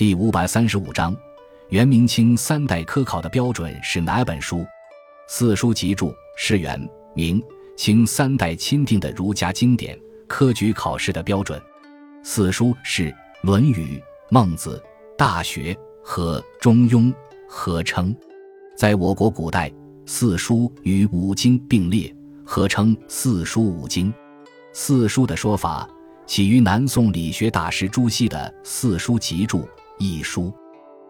第五百三十五章，元明清三代科考的标准是哪本书？四书集注是元明清三代钦定的儒家经典，科举考试的标准。四书是《论语》《孟子》《大学》和《中庸》合称。在我国古代，四书与五经并列，合称四书五经。四书的说法起于南宋理学大师朱熹的《四书集注》一书。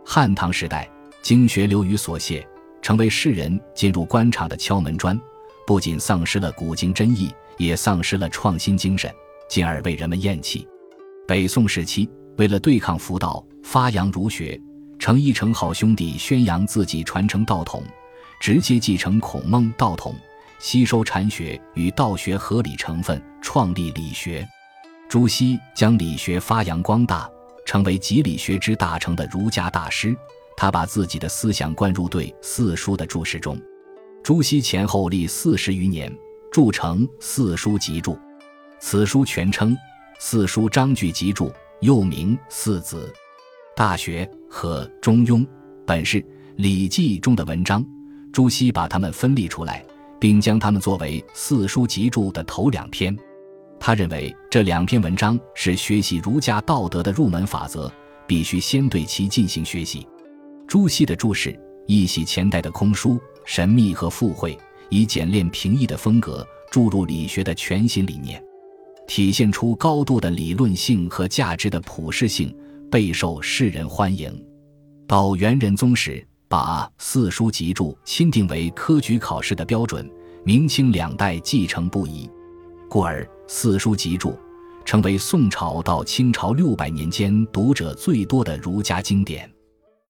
汉唐时代，经学流于所谢，成为世人进入官场的敲门砖，不仅丧失了古今真意，也丧失了创新精神，进而被人们厌弃。北宋时期，为了对抗佛道，发扬儒学，程颐、程颢兄弟宣扬自己传承道统，直接继承孔孟道统。吸收禅学与道学合理成分，创立理学。朱熹将理学发扬光大，成为集理学之大成的儒家大师。他把自己的思想灌入对四书的注释中。朱熹前后历四十余年，著成《四书集注》。此书全称《四书章句集注》，又名《四子》。《大学》和《中庸》本是《礼记》中的文章，朱熹把它们分立出来。并将它们作为四书集注的头两篇，他认为这两篇文章是学习儒家道德的入门法则，必须先对其进行学习。朱熹的注释一洗前代的空疏、神秘和附会，以简练平易的风格注入理学的全新理念，体现出高度的理论性和价值的普适性，备受世人欢迎。到元仁宗时。把四书集注钦定为科举考试的标准，明清两代继承不移，故而四书集注成为宋朝到清朝六百年间读者最多的儒家经典。